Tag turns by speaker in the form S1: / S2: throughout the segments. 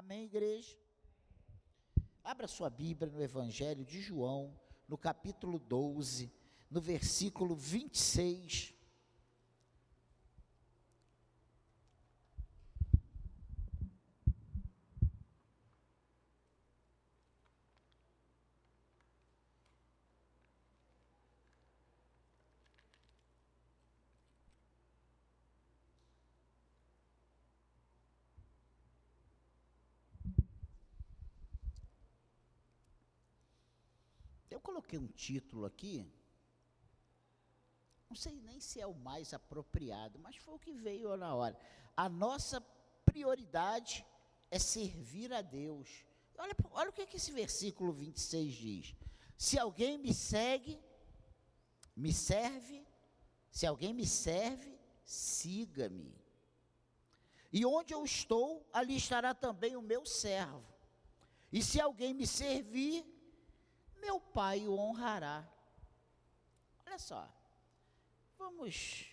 S1: Amém, igreja? Abra sua Bíblia no Evangelho de João, no capítulo 12, no versículo 26. Eu coloquei um título aqui, não sei nem se é o mais apropriado, mas foi o que veio na hora. A nossa prioridade é servir a Deus. Olha, olha o que, que esse versículo 26 diz. Se alguém me segue, me serve, se alguém me serve, siga-me. E onde eu estou, ali estará também o meu servo. E se alguém me servir, meu Pai o honrará. Olha só, vamos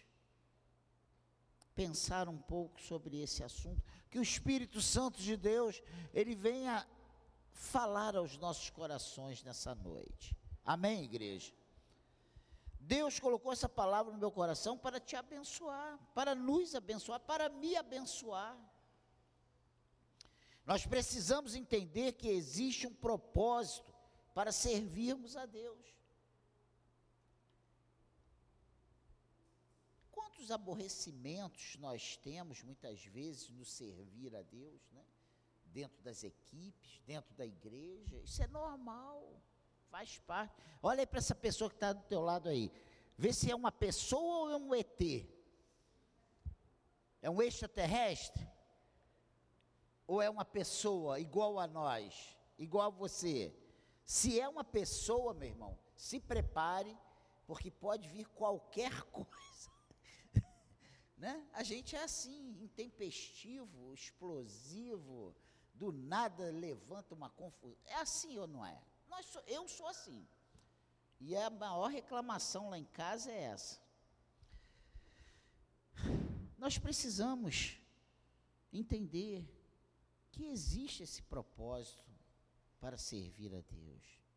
S1: pensar um pouco sobre esse assunto, que o Espírito Santo de Deus, ele venha falar aos nossos corações nessa noite. Amém, igreja? Deus colocou essa palavra no meu coração para te abençoar, para nos abençoar, para me abençoar. Nós precisamos entender que existe um propósito para servirmos a Deus. Quantos aborrecimentos nós temos muitas vezes no servir a Deus, né? Dentro das equipes, dentro da igreja, isso é normal, faz parte. Olha aí para essa pessoa que está do teu lado aí, vê se é uma pessoa ou é um ET. É um extraterrestre? Ou é uma pessoa igual a nós, igual a você? Se é uma pessoa, meu irmão, se prepare, porque pode vir qualquer coisa. né? A gente é assim, intempestivo, explosivo, do nada levanta uma confusão. É assim ou não é? Nós, eu sou assim. E a maior reclamação lá em casa é essa. Nós precisamos entender que existe esse propósito para servir a Deus.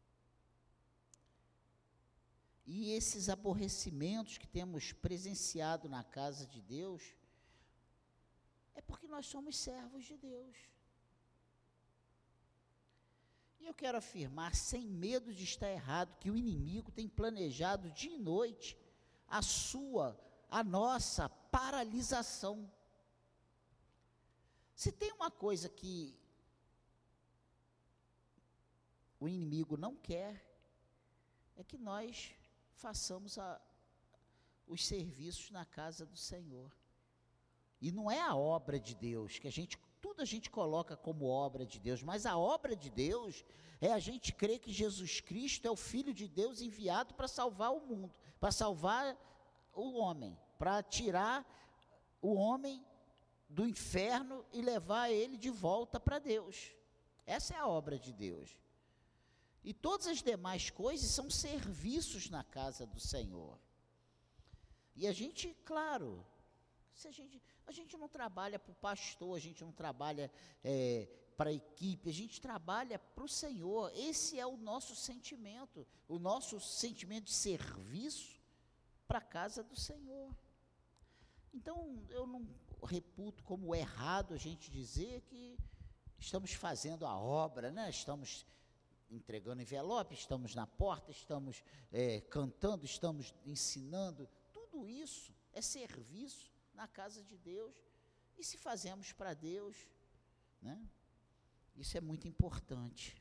S1: E esses aborrecimentos que temos presenciado na casa de Deus, é porque nós somos servos de Deus. E eu quero afirmar, sem medo de estar errado, que o inimigo tem planejado dia e noite a sua, a nossa paralisação. Se tem uma coisa que o inimigo não quer é que nós façamos a, os serviços na casa do Senhor. E não é a obra de Deus, que a gente, tudo a gente coloca como obra de Deus, mas a obra de Deus é a gente crer que Jesus Cristo é o Filho de Deus enviado para salvar o mundo, para salvar o homem, para tirar o homem do inferno e levar ele de volta para Deus. Essa é a obra de Deus. E todas as demais coisas são serviços na casa do Senhor. E a gente, claro, a, gente, a gente não trabalha para o pastor, a gente não trabalha é, para a equipe, a gente trabalha para o Senhor. Esse é o nosso sentimento, o nosso sentimento de serviço para a casa do Senhor. Então, eu não reputo como errado a gente dizer que estamos fazendo a obra, né? estamos entregando envelope, estamos na porta, estamos é, cantando, estamos ensinando. Tudo isso é serviço na casa de Deus. E se fazemos para Deus, né? Isso é muito importante.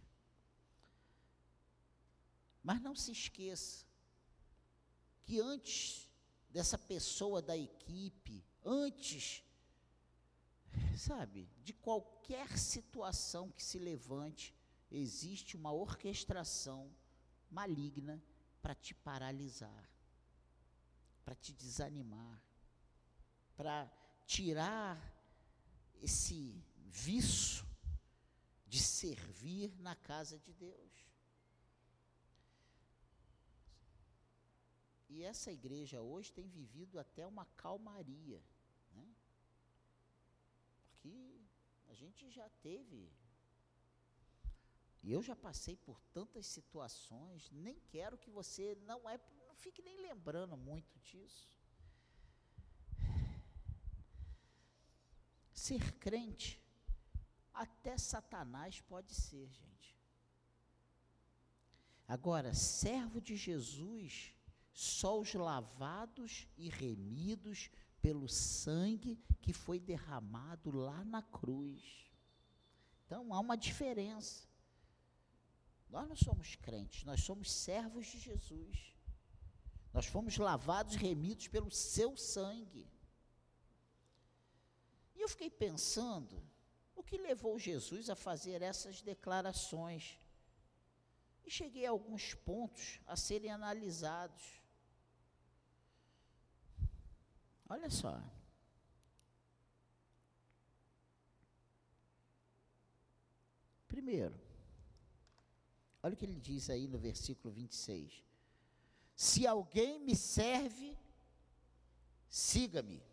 S1: Mas não se esqueça que antes dessa pessoa da equipe, antes, sabe, de qualquer situação que se levante, existe uma orquestração maligna para te paralisar, para te desanimar, para tirar esse vício de servir na casa de Deus. E essa igreja hoje tem vivido até uma calmaria, né? Porque A gente já teve. E eu já passei por tantas situações, nem quero que você não é, não fique nem lembrando muito disso. Ser crente, até Satanás pode ser, gente. Agora, servo de Jesus, só os lavados e remidos pelo sangue que foi derramado lá na cruz. Então há uma diferença. Nós não somos crentes, nós somos servos de Jesus. Nós fomos lavados e remidos pelo seu sangue. E eu fiquei pensando, o que levou Jesus a fazer essas declarações? E cheguei a alguns pontos a serem analisados. Olha só. Primeiro, olha o que ele diz aí no versículo 26. Se alguém me serve, siga-me.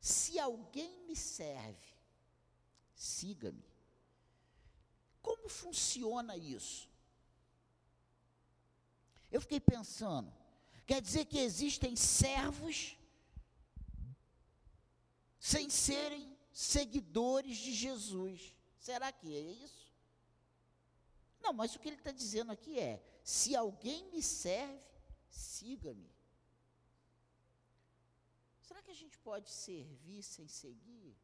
S1: Se alguém me serve, siga-me. Como funciona isso? Eu fiquei pensando, Quer dizer que existem servos sem serem seguidores de Jesus. Será que é isso? Não, mas o que ele está dizendo aqui é: se alguém me serve, siga-me. Será que a gente pode servir sem seguir?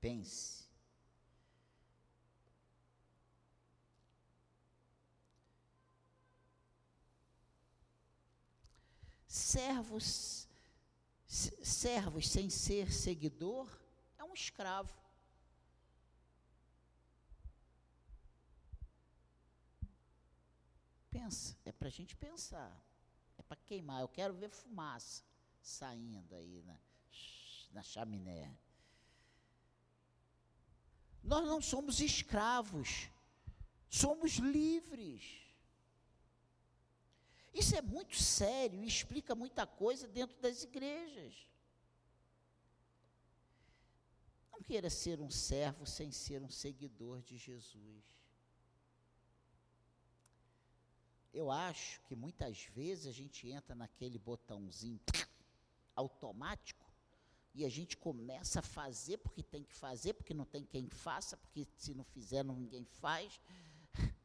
S1: Pense. servos, servos sem ser seguidor um escravo. Pensa, é para a gente pensar, é para queimar. Eu quero ver fumaça saindo aí na, na chaminé. Nós não somos escravos, somos livres. Isso é muito sério e explica muita coisa dentro das igrejas. Não queira ser um servo sem ser um seguidor de Jesus. Eu acho que muitas vezes a gente entra naquele botãozinho automático e a gente começa a fazer porque tem que fazer, porque não tem quem faça, porque se não fizer ninguém faz,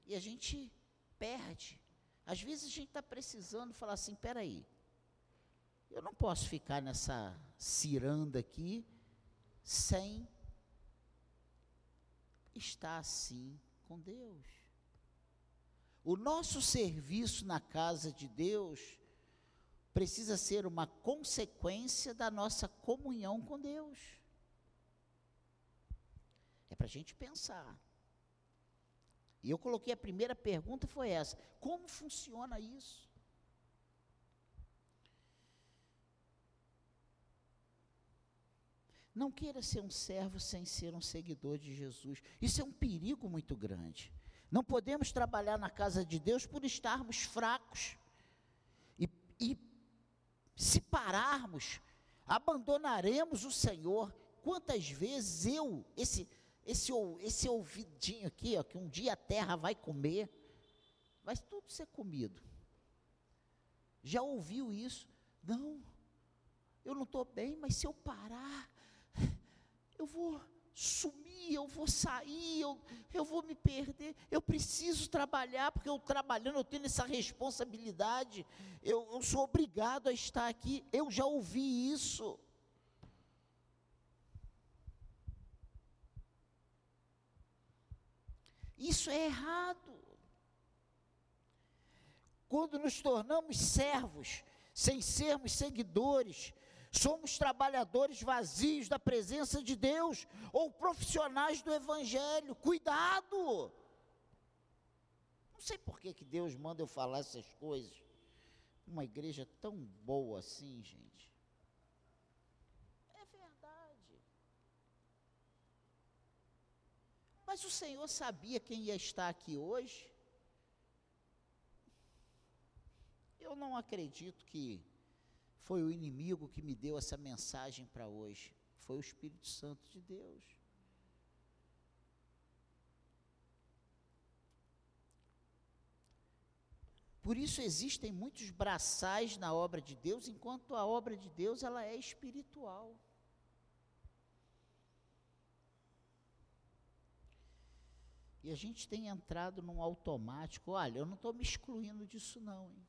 S1: e a gente perde às vezes a gente está precisando falar assim: peraí, eu não posso ficar nessa ciranda aqui sem estar assim com Deus. O nosso serviço na casa de Deus precisa ser uma consequência da nossa comunhão com Deus. É para a gente pensar. E eu coloquei a primeira pergunta foi essa: como funciona isso? Não queira ser um servo sem ser um seguidor de Jesus. Isso é um perigo muito grande. Não podemos trabalhar na casa de Deus por estarmos fracos. E, e se pararmos, abandonaremos o Senhor. Quantas vezes eu, esse, esse, esse ouvidinho aqui, ó, que um dia a terra vai comer, vai tudo ser comido. Já ouviu isso? Não, eu não estou bem, mas se eu parar, eu vou sumir, eu vou sair, eu, eu vou me perder. Eu preciso trabalhar, porque eu trabalhando, eu tenho essa responsabilidade. Eu, eu sou obrigado a estar aqui. Eu já ouvi isso. Isso é errado. Quando nos tornamos servos, sem sermos seguidores, somos trabalhadores vazios da presença de Deus ou profissionais do Evangelho. Cuidado! Não sei por que, que Deus manda eu falar essas coisas. Uma igreja tão boa assim, gente. Mas o Senhor sabia quem ia estar aqui hoje? Eu não acredito que foi o inimigo que me deu essa mensagem para hoje. Foi o Espírito Santo de Deus. Por isso existem muitos braçais na obra de Deus, enquanto a obra de Deus ela é espiritual. E a gente tem entrado num automático. Olha, eu não estou me excluindo disso, não. Hein?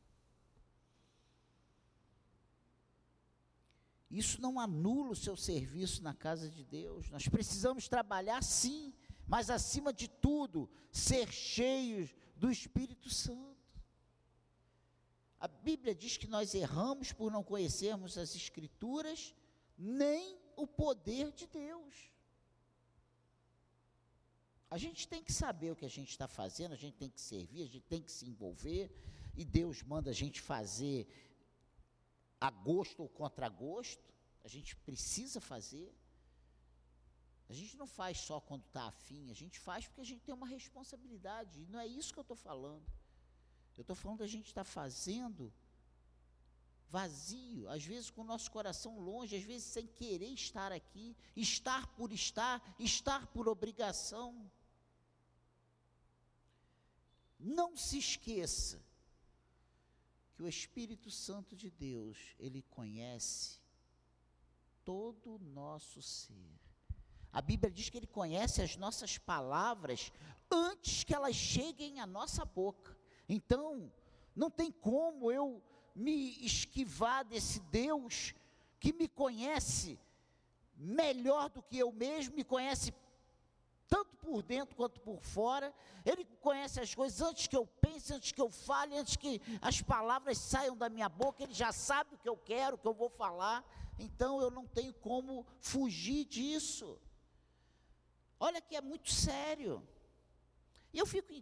S1: Isso não anula o seu serviço na casa de Deus. Nós precisamos trabalhar sim, mas acima de tudo, ser cheios do Espírito Santo. A Bíblia diz que nós erramos por não conhecermos as Escrituras, nem o poder de Deus. A gente tem que saber o que a gente está fazendo, a gente tem que servir, a gente tem que se envolver, e Deus manda a gente fazer a gosto ou contra gosto, a gente precisa fazer. A gente não faz só quando está afim, a gente faz porque a gente tem uma responsabilidade, e não é isso que eu estou falando. Eu estou falando da gente estar tá fazendo vazio, às vezes com o nosso coração longe, às vezes sem querer estar aqui, estar por estar, estar por obrigação. Não se esqueça que o Espírito Santo de Deus, ele conhece todo o nosso ser. A Bíblia diz que ele conhece as nossas palavras antes que elas cheguem à nossa boca. Então, não tem como eu me esquivar desse Deus que me conhece melhor do que eu mesmo, me conhece tanto por dentro quanto por fora. Ele conhece as coisas antes que eu pense, antes que eu fale, antes que as palavras saiam da minha boca. Ele já sabe o que eu quero, o que eu vou falar. Então eu não tenho como fugir disso. Olha que é muito sério. E eu fico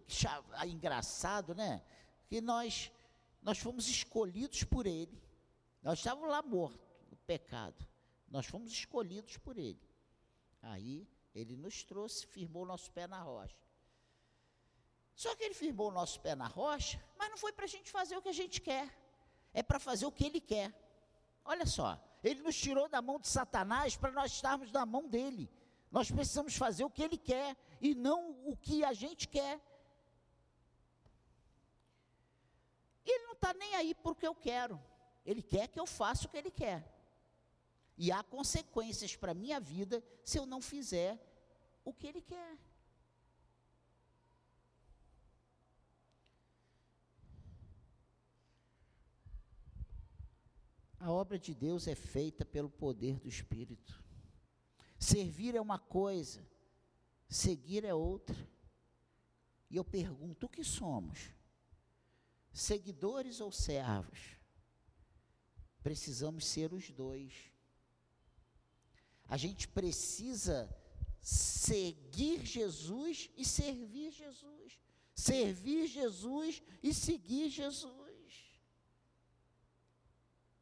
S1: engraçado, né? Que nós nós fomos escolhidos por ele. Nós estávamos lá mortos no pecado. Nós fomos escolhidos por ele. Aí ele nos trouxe, firmou o nosso pé na rocha. Só que ele firmou o nosso pé na rocha, mas não foi para a gente fazer o que a gente quer, é para fazer o que ele quer. Olha só, ele nos tirou da mão de Satanás para nós estarmos na mão dele. Nós precisamos fazer o que ele quer e não o que a gente quer. Ele não está nem aí porque eu quero. Ele quer que eu faça o que ele quer. E há consequências para a minha vida se eu não fizer o que Ele quer. A obra de Deus é feita pelo poder do Espírito. Servir é uma coisa, seguir é outra. E eu pergunto: o que somos? Seguidores ou servos? Precisamos ser os dois. A gente precisa seguir Jesus e servir Jesus. Servir Jesus e seguir Jesus.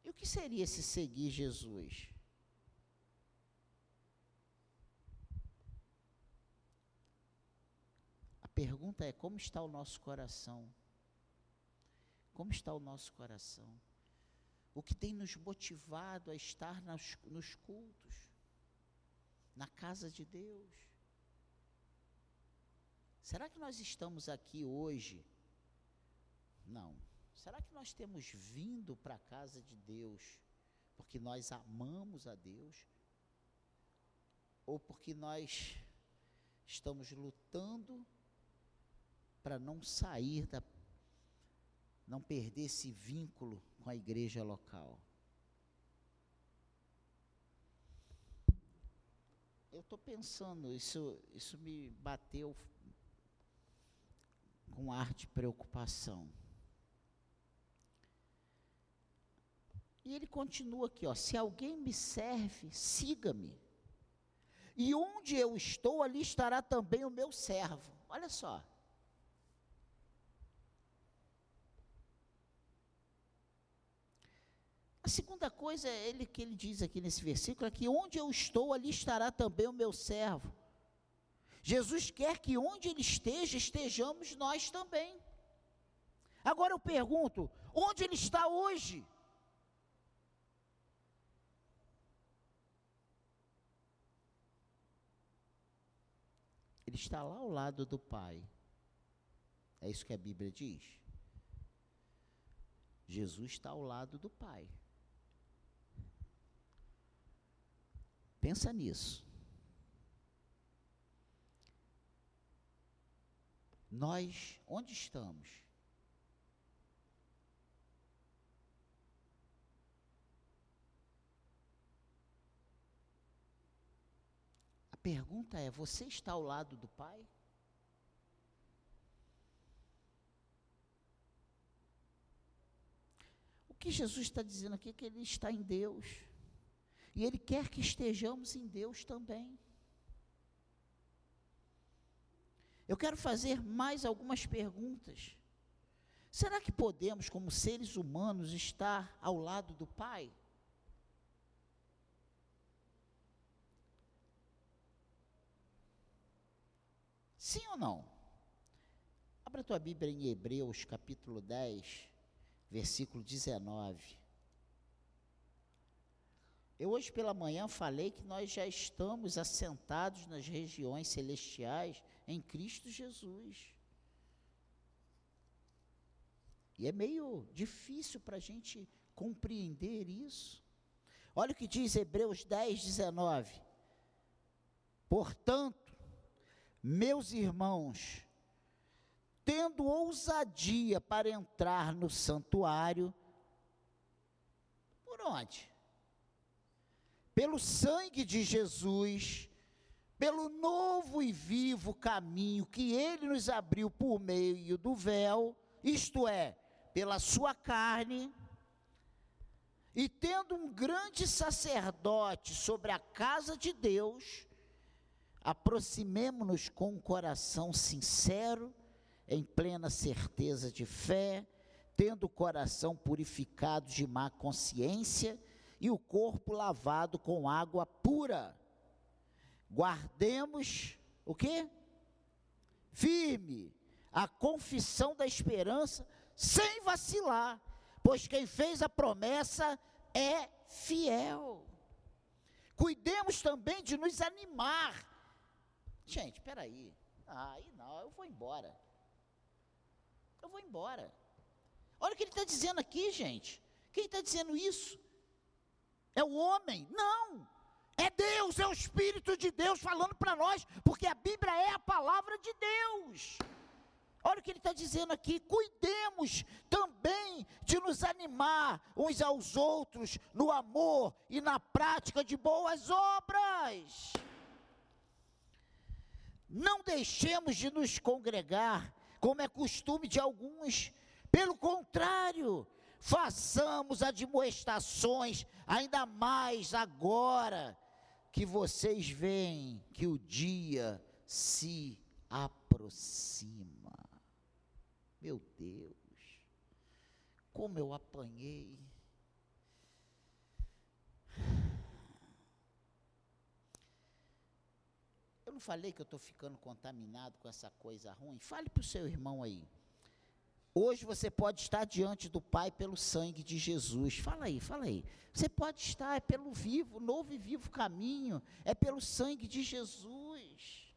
S1: E o que seria esse seguir Jesus? A pergunta é: como está o nosso coração? Como está o nosso coração? O que tem nos motivado a estar nos, nos cultos? Na casa de Deus. Será que nós estamos aqui hoje? Não. Será que nós temos vindo para a casa de Deus porque nós amamos a Deus? Ou porque nós estamos lutando para não sair da não perder esse vínculo com a igreja local? Eu estou pensando, isso, isso me bateu com ar de preocupação. E ele continua aqui, ó, se alguém me serve, siga-me. E onde eu estou, ali estará também o meu servo. Olha só. A segunda coisa é ele, que ele diz aqui nesse versículo é que onde eu estou, ali estará também o meu servo. Jesus quer que onde ele esteja, estejamos nós também. Agora eu pergunto: onde ele está hoje? Ele está lá ao lado do Pai. É isso que a Bíblia diz. Jesus está ao lado do Pai. Pensa nisso. Nós, onde estamos? A pergunta é: você está ao lado do Pai? O que Jesus está dizendo aqui é que Ele está em Deus. E Ele quer que estejamos em Deus também. Eu quero fazer mais algumas perguntas. Será que podemos, como seres humanos, estar ao lado do Pai? Sim ou não? Abra tua Bíblia em Hebreus, capítulo 10, versículo 19. Eu hoje pela manhã falei que nós já estamos assentados nas regiões celestiais em Cristo Jesus. E é meio difícil para a gente compreender isso. Olha o que diz Hebreus 10, 19. Portanto, meus irmãos, tendo ousadia para entrar no santuário, por onde? Pelo sangue de Jesus, pelo novo e vivo caminho que ele nos abriu por meio do véu, isto é, pela sua carne, e tendo um grande sacerdote sobre a casa de Deus, aproximemo-nos com um coração sincero, em plena certeza de fé, tendo o coração purificado de má consciência e o corpo lavado com água pura guardemos o quê? Firme a confissão da esperança, sem vacilar, pois quem fez a promessa é fiel. Cuidemos também de nos animar. Gente, espera aí. Aí não, eu vou embora. Eu vou embora. Olha o que ele está dizendo aqui, gente. Quem está dizendo isso? É o homem? Não. É Deus, é o Espírito de Deus falando para nós, porque a Bíblia é a palavra de Deus. Olha o que ele está dizendo aqui: cuidemos também de nos animar uns aos outros no amor e na prática de boas obras. Não deixemos de nos congregar, como é costume de alguns, pelo contrário, façamos admoestações, ainda mais agora que vocês veem que o dia se aproxima. Meu Deus, como eu apanhei. Eu não falei que eu estou ficando contaminado com essa coisa ruim? Fale para o seu irmão aí. Hoje você pode estar diante do Pai pelo sangue de Jesus. Fala aí, fala aí. Você pode estar é pelo vivo, novo e vivo caminho, é pelo sangue de Jesus.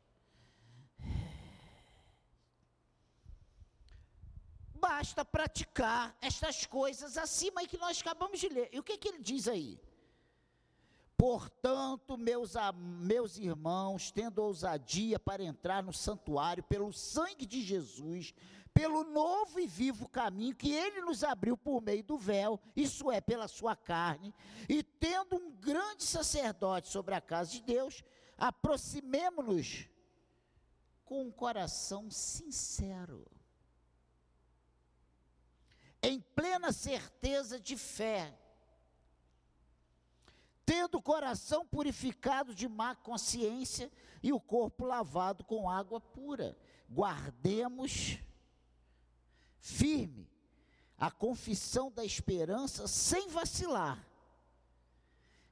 S1: Basta praticar estas coisas acima que nós acabamos de ler. E o que, que ele diz aí? Portanto, meus, meus irmãos, tendo ousadia para entrar no santuário pelo sangue de Jesus, pelo novo e vivo caminho que ele nos abriu por meio do véu, isso é, pela sua carne, e tendo um grande sacerdote sobre a casa de Deus, aproximemo-nos com um coração sincero, em plena certeza de fé, tendo o coração purificado de má consciência e o corpo lavado com água pura. Guardemos firme a confissão da esperança sem vacilar,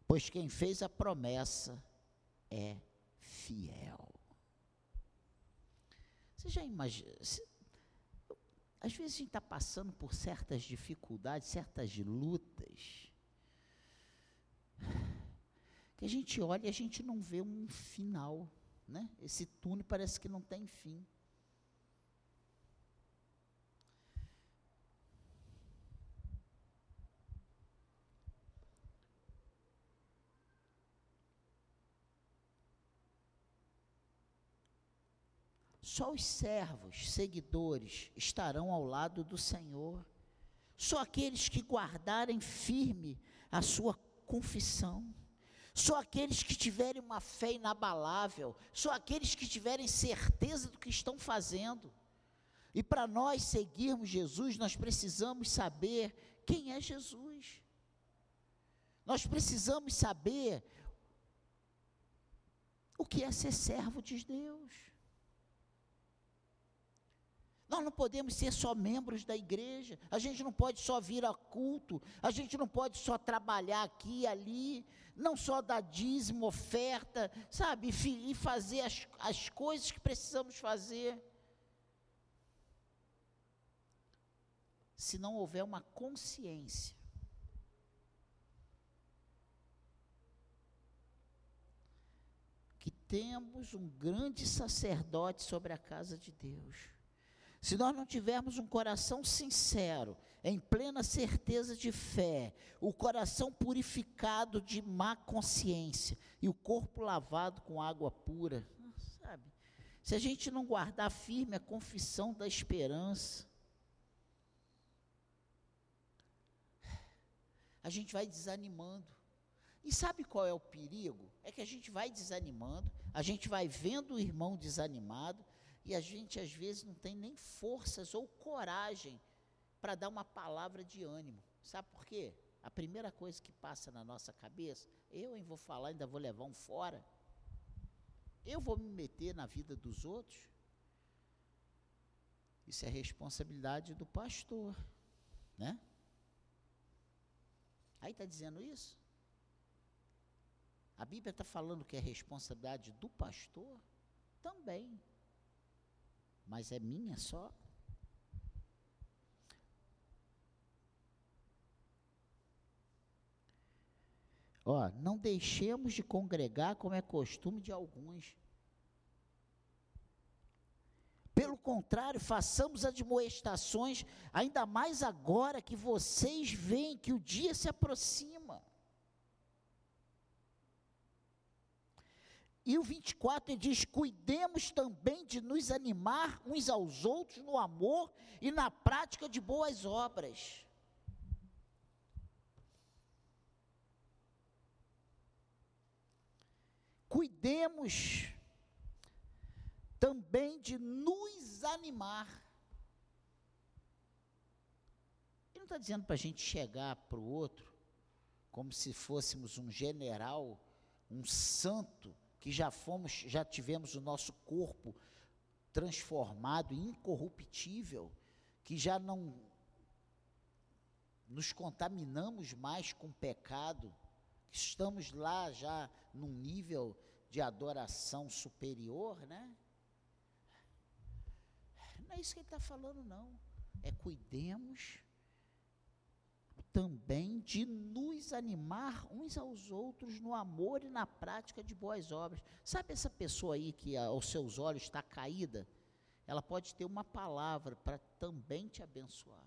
S1: pois quem fez a promessa é fiel. Você já imagina? Às vezes a gente está passando por certas dificuldades, certas lutas, que a gente olha e a gente não vê um final. né? Esse túnel parece que não tem fim. Só os servos, seguidores, estarão ao lado do Senhor. Só aqueles que guardarem firme a sua confissão. Só aqueles que tiverem uma fé inabalável. Só aqueles que tiverem certeza do que estão fazendo. E para nós seguirmos Jesus, nós precisamos saber quem é Jesus. Nós precisamos saber o que é ser servo de Deus. Nós não podemos ser só membros da igreja, a gente não pode só vir a culto, a gente não pode só trabalhar aqui e ali, não só dar dízimo, oferta, sabe, e fazer as, as coisas que precisamos fazer. Se não houver uma consciência. Que temos um grande sacerdote sobre a casa de Deus se nós não tivermos um coração sincero, em plena certeza de fé, o coração purificado de má consciência e o corpo lavado com água pura, sabe? Se a gente não guardar firme a confissão da esperança, a gente vai desanimando. E sabe qual é o perigo? É que a gente vai desanimando, a gente vai vendo o irmão desanimado, e a gente às vezes não tem nem forças ou coragem para dar uma palavra de ânimo. Sabe por quê? A primeira coisa que passa na nossa cabeça, eu em vou falar, ainda vou levar um fora. Eu vou me meter na vida dos outros. Isso é responsabilidade do pastor, né? Aí está dizendo isso? A Bíblia está falando que é responsabilidade do pastor? Também mas é minha só. Ó, não deixemos de congregar como é costume de alguns. Pelo contrário, façamos admoestações, ainda mais agora que vocês veem que o dia se aproxima. E o 24 ele diz: cuidemos também de nos animar uns aos outros no amor e na prática de boas obras. Cuidemos também de nos animar. Ele não está dizendo para a gente chegar para o outro como se fôssemos um general, um santo que já fomos, já tivemos o nosso corpo transformado, incorruptível, que já não nos contaminamos mais com pecado, estamos lá já num nível de adoração superior, né? Não é isso que ele está falando, não. É cuidemos também de nos animar uns aos outros no amor e na prática de boas obras. Sabe essa pessoa aí que aos seus olhos está caída? Ela pode ter uma palavra para também te abençoar.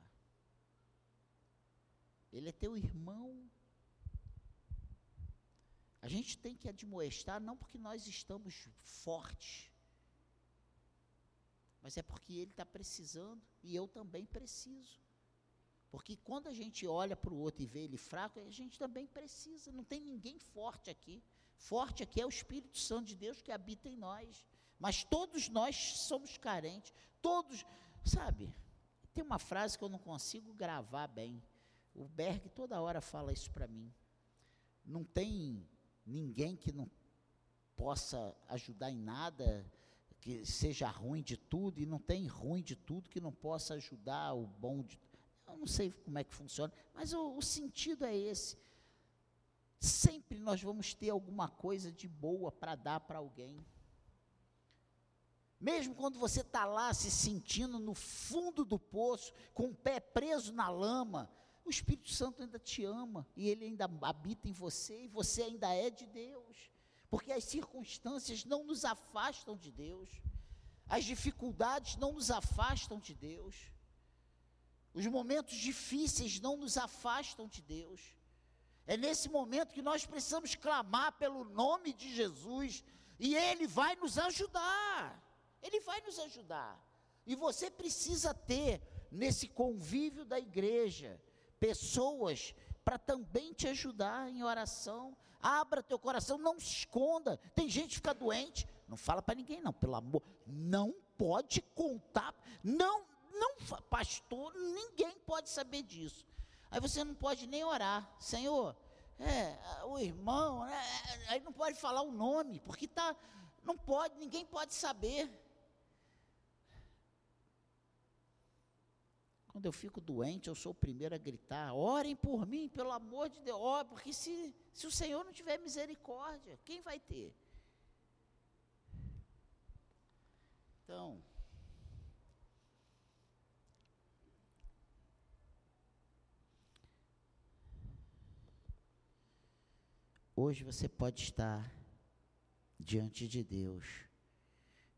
S1: Ele é teu irmão. A gente tem que admoestar não porque nós estamos fortes, mas é porque ele está precisando e eu também preciso. Porque quando a gente olha para o outro e vê ele fraco, a gente também precisa. Não tem ninguém forte aqui. Forte aqui é o Espírito Santo de Deus que habita em nós. Mas todos nós somos carentes. Todos, sabe? Tem uma frase que eu não consigo gravar bem. O Berg toda hora fala isso para mim. Não tem ninguém que não possa ajudar em nada, que seja ruim de tudo, e não tem ruim de tudo que não possa ajudar o bom de tudo eu não sei como é que funciona, mas o, o sentido é esse. Sempre nós vamos ter alguma coisa de boa para dar para alguém. Mesmo quando você está lá se sentindo no fundo do poço, com o pé preso na lama, o Espírito Santo ainda te ama e ele ainda habita em você e você ainda é de Deus. porque as circunstâncias não nos afastam de Deus, as dificuldades não nos afastam de Deus, os momentos difíceis não nos afastam de Deus. É nesse momento que nós precisamos clamar pelo nome de Jesus e Ele vai nos ajudar. Ele vai nos ajudar. E você precisa ter nesse convívio da igreja pessoas para também te ajudar em oração. Abra teu coração, não se esconda. Tem gente que fica doente, não fala para ninguém não, pelo amor. Não pode contar, não, não, pastor, ninguém pode saber disso. Aí você não pode nem orar, Senhor. É, o irmão, né, aí não pode falar o nome, porque tá, não pode, ninguém pode saber. Quando eu fico doente, eu sou o primeiro a gritar: orem por mim, pelo amor de Deus, oh, porque se, se o Senhor não tiver misericórdia, quem vai ter? Então, hoje você pode estar diante de Deus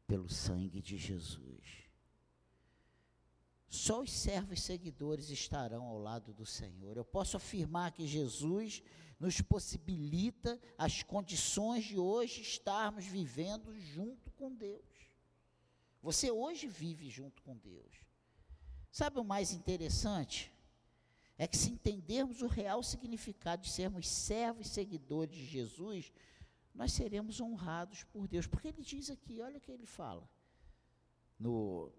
S1: pelo sangue de Jesus. Só os servos seguidores estarão ao lado do Senhor. Eu posso afirmar que Jesus nos possibilita as condições de hoje estarmos vivendo junto com Deus. Você hoje vive junto com Deus. Sabe o mais interessante? É que se entendermos o real significado de sermos servos e seguidores de Jesus, nós seremos honrados por Deus. Porque ele diz aqui, olha o que ele fala. No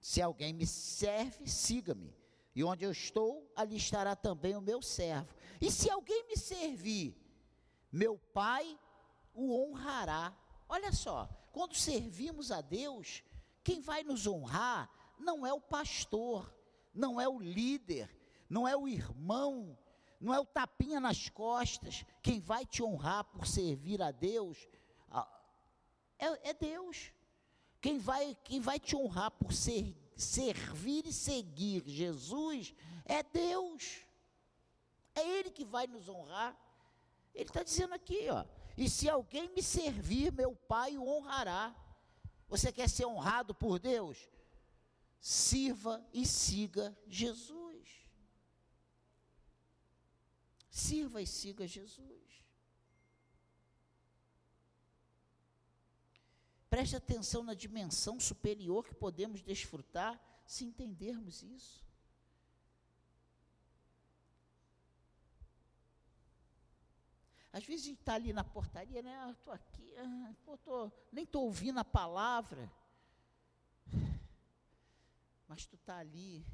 S1: Se alguém me serve, siga-me. E onde eu estou, ali estará também o meu servo. E se alguém me servir, meu Pai o honrará. Olha só, quando servimos a Deus, quem vai nos honrar não é o pastor, não é o líder, não é o irmão, não é o tapinha nas costas. Quem vai te honrar por servir a Deus é, é Deus. Quem vai, quem vai te honrar por ser, servir e seguir Jesus é Deus. É Ele que vai nos honrar. Ele está dizendo aqui, ó. E se alguém me servir, meu Pai o honrará. Você quer ser honrado por Deus? Sirva e siga Jesus. Sirva e siga Jesus. Preste atenção na dimensão superior que podemos desfrutar se entendermos isso. Às vezes a gente está ali na portaria, né? Ah, estou aqui, ah, pô, tô, nem estou ouvindo a palavra. Mas tu está ali.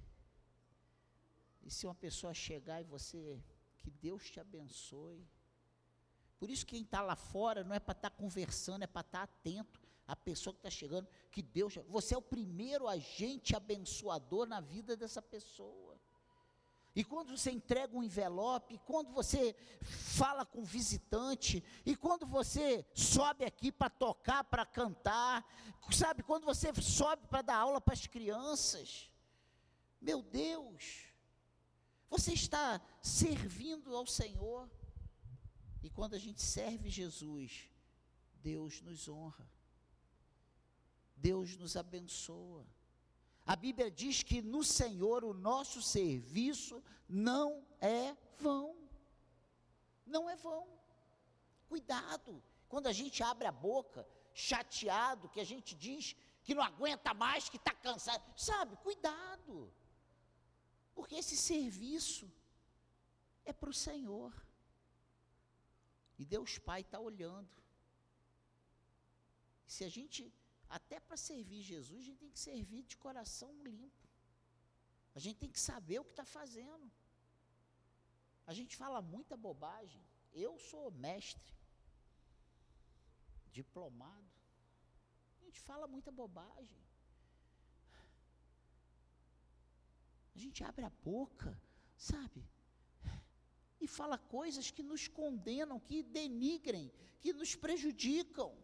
S1: E se uma pessoa chegar e você, que Deus te abençoe. Por isso quem está lá fora não é para estar tá conversando, é para estar tá atento a pessoa que está chegando, que Deus, você é o primeiro agente abençoador na vida dessa pessoa. E quando você entrega um envelope, quando você fala com visitante, e quando você sobe aqui para tocar, para cantar, sabe, quando você sobe para dar aula para as crianças, meu Deus, você está servindo ao Senhor. E quando a gente serve Jesus, Deus nos honra. Deus nos abençoa. A Bíblia diz que no Senhor o nosso serviço não é vão. Não é vão. Cuidado, quando a gente abre a boca, chateado, que a gente diz que não aguenta mais, que está cansado. Sabe, cuidado. Porque esse serviço é para o Senhor. E Deus Pai está olhando. Se a gente até para servir Jesus, a gente tem que servir de coração limpo. A gente tem que saber o que está fazendo. A gente fala muita bobagem. Eu sou mestre, diplomado. A gente fala muita bobagem. A gente abre a boca, sabe? E fala coisas que nos condenam, que denigrem, que nos prejudicam.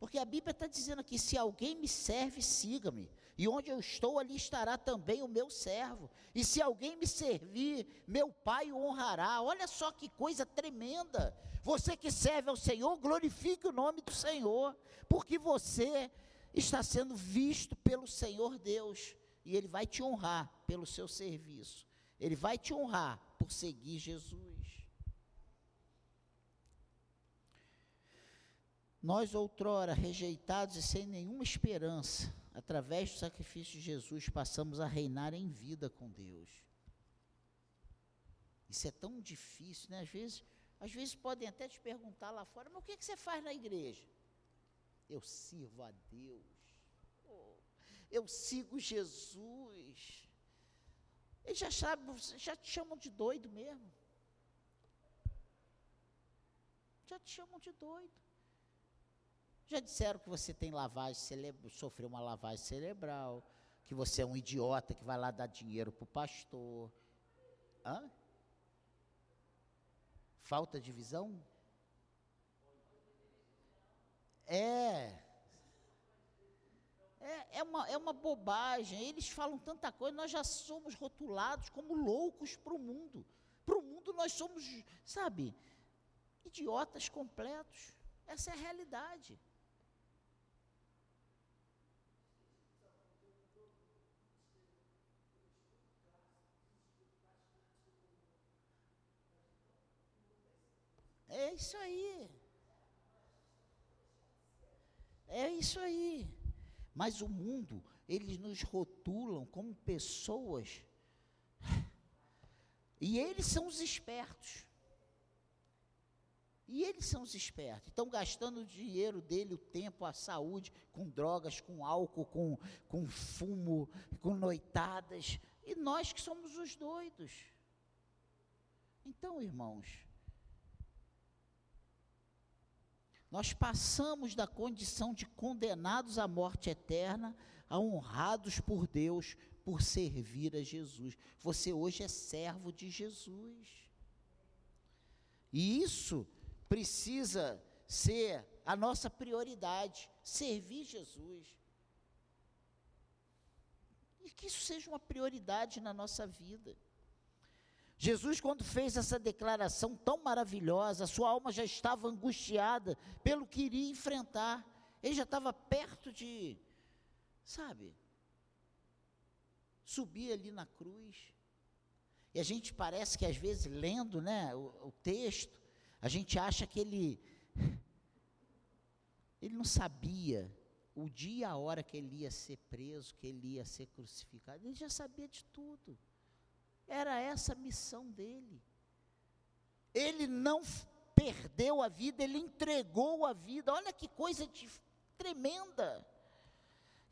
S1: Porque a Bíblia está dizendo aqui: se alguém me serve, siga-me. E onde eu estou, ali estará também o meu servo. E se alguém me servir, meu Pai o honrará. Olha só que coisa tremenda. Você que serve ao Senhor, glorifique o nome do Senhor, porque você está sendo visto pelo Senhor Deus, e Ele vai te honrar pelo seu serviço. Ele vai te honrar por seguir Jesus. Nós, outrora, rejeitados e sem nenhuma esperança, através do sacrifício de Jesus, passamos a reinar em vida com Deus. Isso é tão difícil, né? Às vezes, às vezes podem até te perguntar lá fora, mas o que, é que você faz na igreja? Eu sirvo a Deus. Eu sigo Jesus. Eles já sabem, já te chamam de doido mesmo. Já te chamam de doido. Já disseram que você tem lavagem cerebral, sofreu uma lavagem cerebral, que você é um idiota que vai lá dar dinheiro para o pastor. Hã? Falta de visão? É. É, é, uma, é uma bobagem. Eles falam tanta coisa, nós já somos rotulados como loucos para o mundo. Para o mundo nós somos, sabe, idiotas completos. Essa é a realidade. É isso aí. É isso aí. Mas o mundo, eles nos rotulam como pessoas. E eles são os espertos. E eles são os espertos. Estão gastando o dinheiro dele, o tempo, a saúde, com drogas, com álcool, com, com fumo, com noitadas. E nós que somos os doidos. Então, irmãos, Nós passamos da condição de condenados à morte eterna a honrados por Deus por servir a Jesus. Você hoje é servo de Jesus. E isso precisa ser a nossa prioridade, servir Jesus. E que isso seja uma prioridade na nossa vida. Jesus, quando fez essa declaração tão maravilhosa, sua alma já estava angustiada pelo que iria enfrentar. Ele já estava perto de, sabe, subir ali na cruz. E a gente parece que às vezes lendo, né, o, o texto, a gente acha que ele ele não sabia o dia e a hora que ele ia ser preso, que ele ia ser crucificado. Ele já sabia de tudo. Era essa a missão dele. Ele não perdeu a vida, ele entregou a vida. Olha que coisa de, tremenda.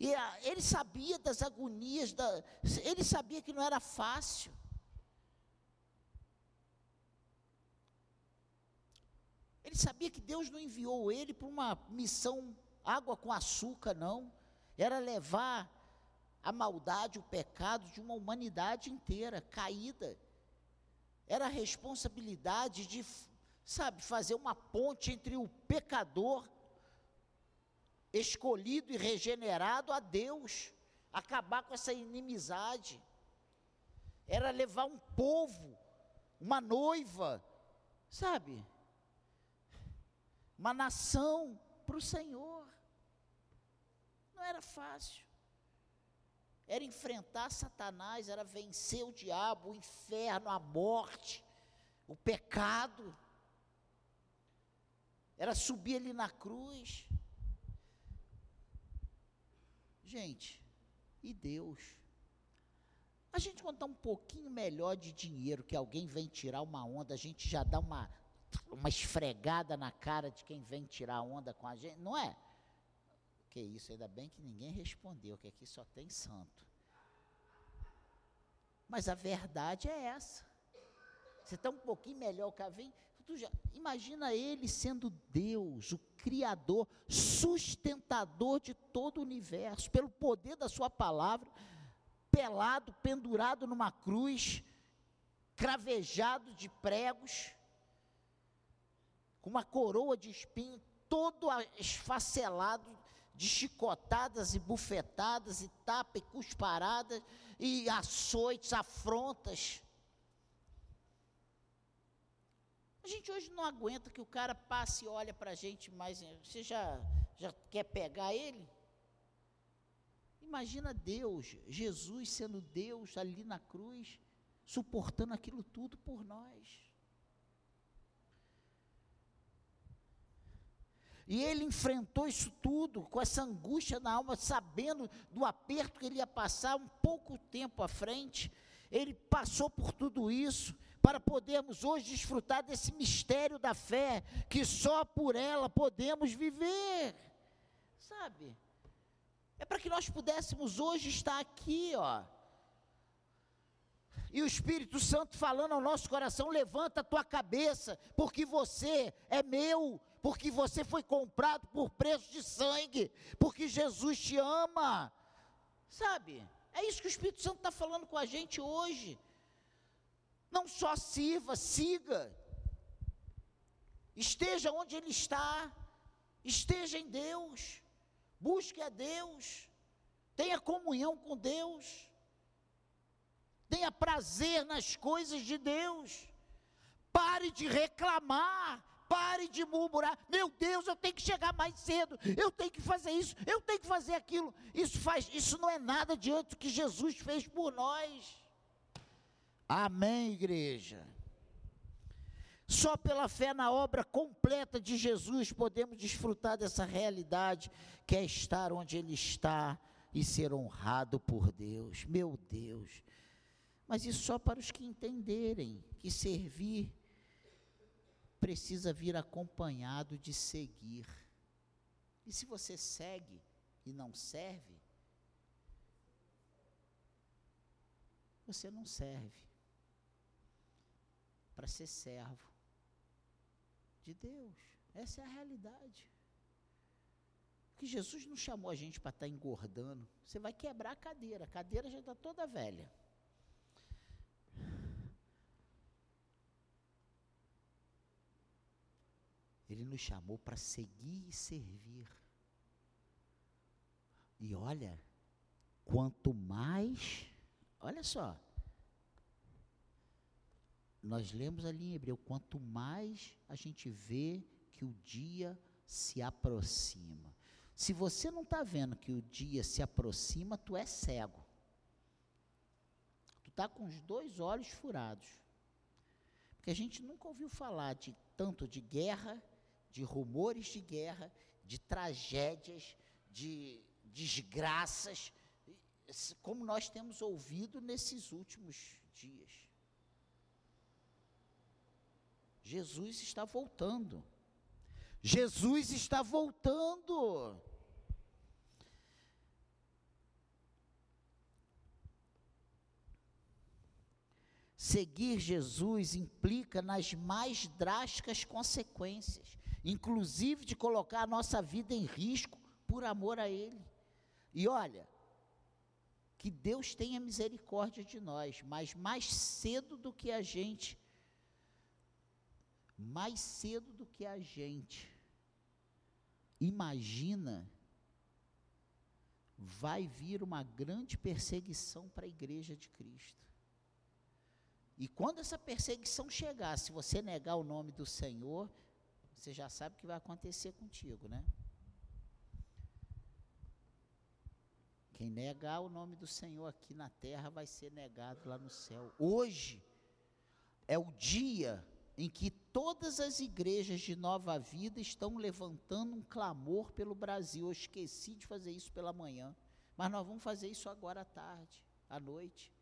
S1: E a, ele sabia das agonias, da, ele sabia que não era fácil. Ele sabia que Deus não enviou ele para uma missão água com açúcar, não. Era levar a maldade, o pecado de uma humanidade inteira caída. Era a responsabilidade de, sabe, fazer uma ponte entre o pecador escolhido e regenerado a Deus, acabar com essa inimizade. Era levar um povo, uma noiva, sabe? Uma nação para o Senhor. Não era fácil era enfrentar Satanás, era vencer o diabo, o inferno, a morte, o pecado, era subir ali na cruz. Gente, e Deus? A gente está um pouquinho melhor de dinheiro, que alguém vem tirar uma onda, a gente já dá uma, uma esfregada na cara de quem vem tirar onda com a gente, não é? Que isso, ainda bem que ninguém respondeu, que aqui só tem santo. Mas a verdade é essa. Você está um pouquinho melhor que a vem. Imagina ele sendo Deus, o Criador, sustentador de todo o universo, pelo poder da Sua palavra, pelado, pendurado numa cruz, cravejado de pregos, com uma coroa de espinho, todo esfacelado de chicotadas e bufetadas, e tapa e cusparadas, e açoites, afrontas. A gente hoje não aguenta que o cara passe e olha para a gente, mas você já, já quer pegar ele? Imagina Deus, Jesus sendo Deus ali na cruz, suportando aquilo tudo por nós. E ele enfrentou isso tudo com essa angústia na alma, sabendo do aperto que ele ia passar um pouco tempo à frente. Ele passou por tudo isso para podermos hoje desfrutar desse mistério da fé, que só por ela podemos viver. Sabe? É para que nós pudéssemos hoje estar aqui, ó. E o Espírito Santo falando ao nosso coração: levanta a tua cabeça, porque você é meu, porque você foi comprado por preço de sangue, porque Jesus te ama. Sabe? É isso que o Espírito Santo está falando com a gente hoje. Não só sirva, siga. Esteja onde Ele está. Esteja em Deus. Busque a Deus. Tenha comunhão com Deus. Tenha prazer nas coisas de Deus. Pare de reclamar. Pare de murmurar. Meu Deus, eu tenho que chegar mais cedo. Eu tenho que fazer isso. Eu tenho que fazer aquilo. Isso faz, isso não é nada diante do que Jesus fez por nós. Amém, igreja. Só pela fé na obra completa de Jesus podemos desfrutar dessa realidade que é estar onde Ele está e ser honrado por Deus. Meu Deus. Mas isso só para os que entenderem que servir precisa vir acompanhado de seguir. E se você segue e não serve, você não serve para ser servo de Deus. Essa é a realidade. Que Jesus não chamou a gente para estar tá engordando. Você vai quebrar a cadeira. A cadeira já está toda velha. Ele nos chamou para seguir e servir. E olha, quanto mais, olha só, nós lemos ali em Hebreu, quanto mais a gente vê que o dia se aproxima. Se você não está vendo que o dia se aproxima, tu é cego. Tu está com os dois olhos furados. Porque a gente nunca ouviu falar de tanto de guerra de rumores de guerra, de tragédias, de desgraças, como nós temos ouvido nesses últimos dias. Jesus está voltando. Jesus está voltando. Seguir Jesus implica nas mais drásticas consequências inclusive de colocar a nossa vida em risco por amor a Ele. E olha, que Deus tenha misericórdia de nós, mas mais cedo do que a gente, mais cedo do que a gente imagina, vai vir uma grande perseguição para a igreja de Cristo. E quando essa perseguição chegar, se você negar o nome do Senhor, você já sabe o que vai acontecer contigo, né? Quem negar o nome do Senhor aqui na terra vai ser negado lá no céu. Hoje é o dia em que todas as igrejas de nova vida estão levantando um clamor pelo Brasil. Eu esqueci de fazer isso pela manhã, mas nós vamos fazer isso agora à tarde, à noite.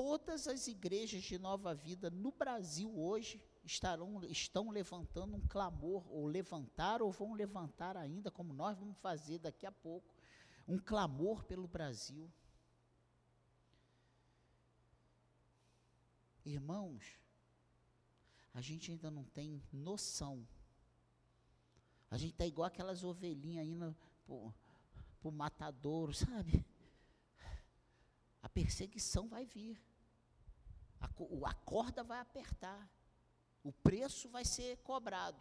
S1: Todas as igrejas de nova vida no Brasil hoje estarão, estão levantando um clamor, ou levantaram ou vão levantar ainda, como nós vamos fazer daqui a pouco, um clamor pelo Brasil. Irmãos, a gente ainda não tem noção. A gente está igual aquelas ovelhinhas indo para o matadouro, sabe? a perseguição vai vir, a, a corda vai apertar, o preço vai ser cobrado.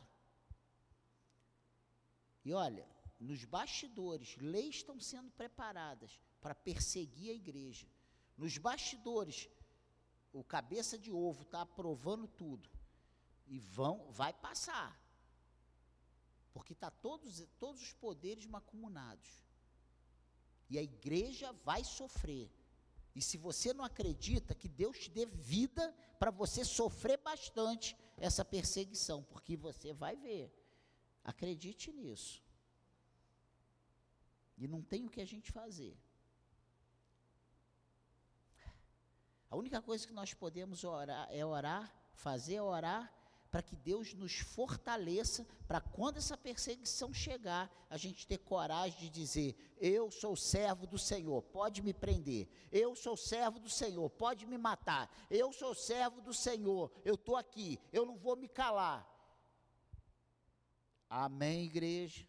S1: E olha, nos bastidores, leis estão sendo preparadas para perseguir a igreja. Nos bastidores, o cabeça de ovo está aprovando tudo. E vão, vai passar. Porque está todos, todos os poderes macumunados. E a igreja vai sofrer. E se você não acredita, que Deus te dê vida para você sofrer bastante essa perseguição, porque você vai ver. Acredite nisso. E não tem o que a gente fazer. A única coisa que nós podemos orar é orar, fazer é orar para que Deus nos fortaleça para quando essa perseguição chegar, a gente ter coragem de dizer: Eu sou servo do Senhor, pode me prender. Eu sou servo do Senhor, pode me matar. Eu sou servo do Senhor, eu estou aqui, eu não vou me calar. Amém, igreja?